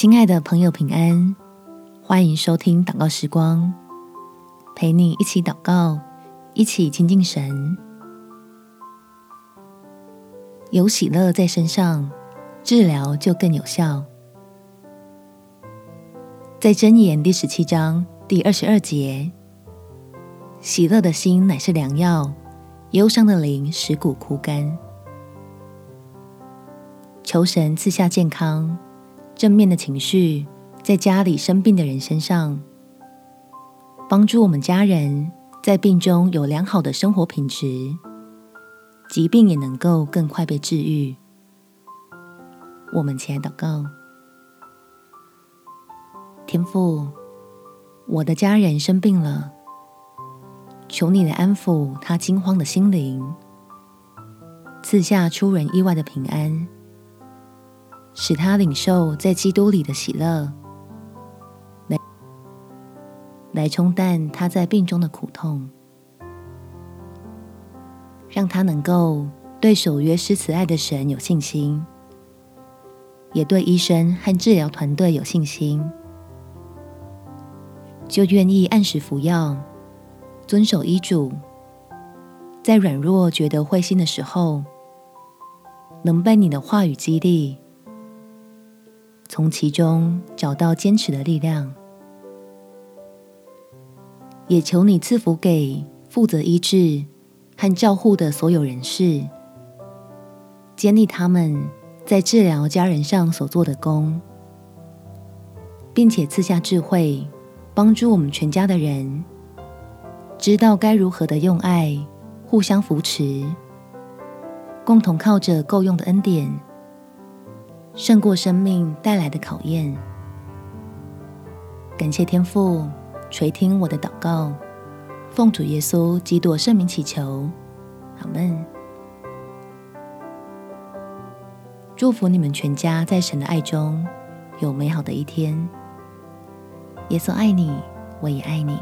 亲爱的朋友，平安！欢迎收听祷告时光，陪你一起祷告，一起亲近神。有喜乐在身上，治疗就更有效。在箴言第十七章第二十二节，喜乐的心乃是良药，忧伤的灵使骨枯干。求神赐下健康。正面的情绪，在家里生病的人身上，帮助我们家人在病中有良好的生活品质，疾病也能够更快被治愈。我们起来祷告，天父，我的家人生病了，求你来安抚他惊慌的心灵，赐下出人意外的平安。使他领受在基督里的喜乐，来来冲淡他在病中的苦痛，让他能够对守约施慈爱的神有信心，也对医生和治疗团队有信心，就愿意按时服药，遵守医嘱，在软弱觉得灰心的时候，能被你的话语激励。从其中找到坚持的力量，也求你赐福给负责医治和照护的所有人士，坚立他们在治疗家人上所做的工，并且赐下智慧，帮助我们全家的人知道该如何的用爱互相扶持，共同靠着够用的恩典。胜过生命带来的考验。感谢天父垂听我的祷告，奉主耶稣基督圣名祈求，阿门。祝福你们全家在神的爱中有美好的一天。耶稣爱你，我也爱你。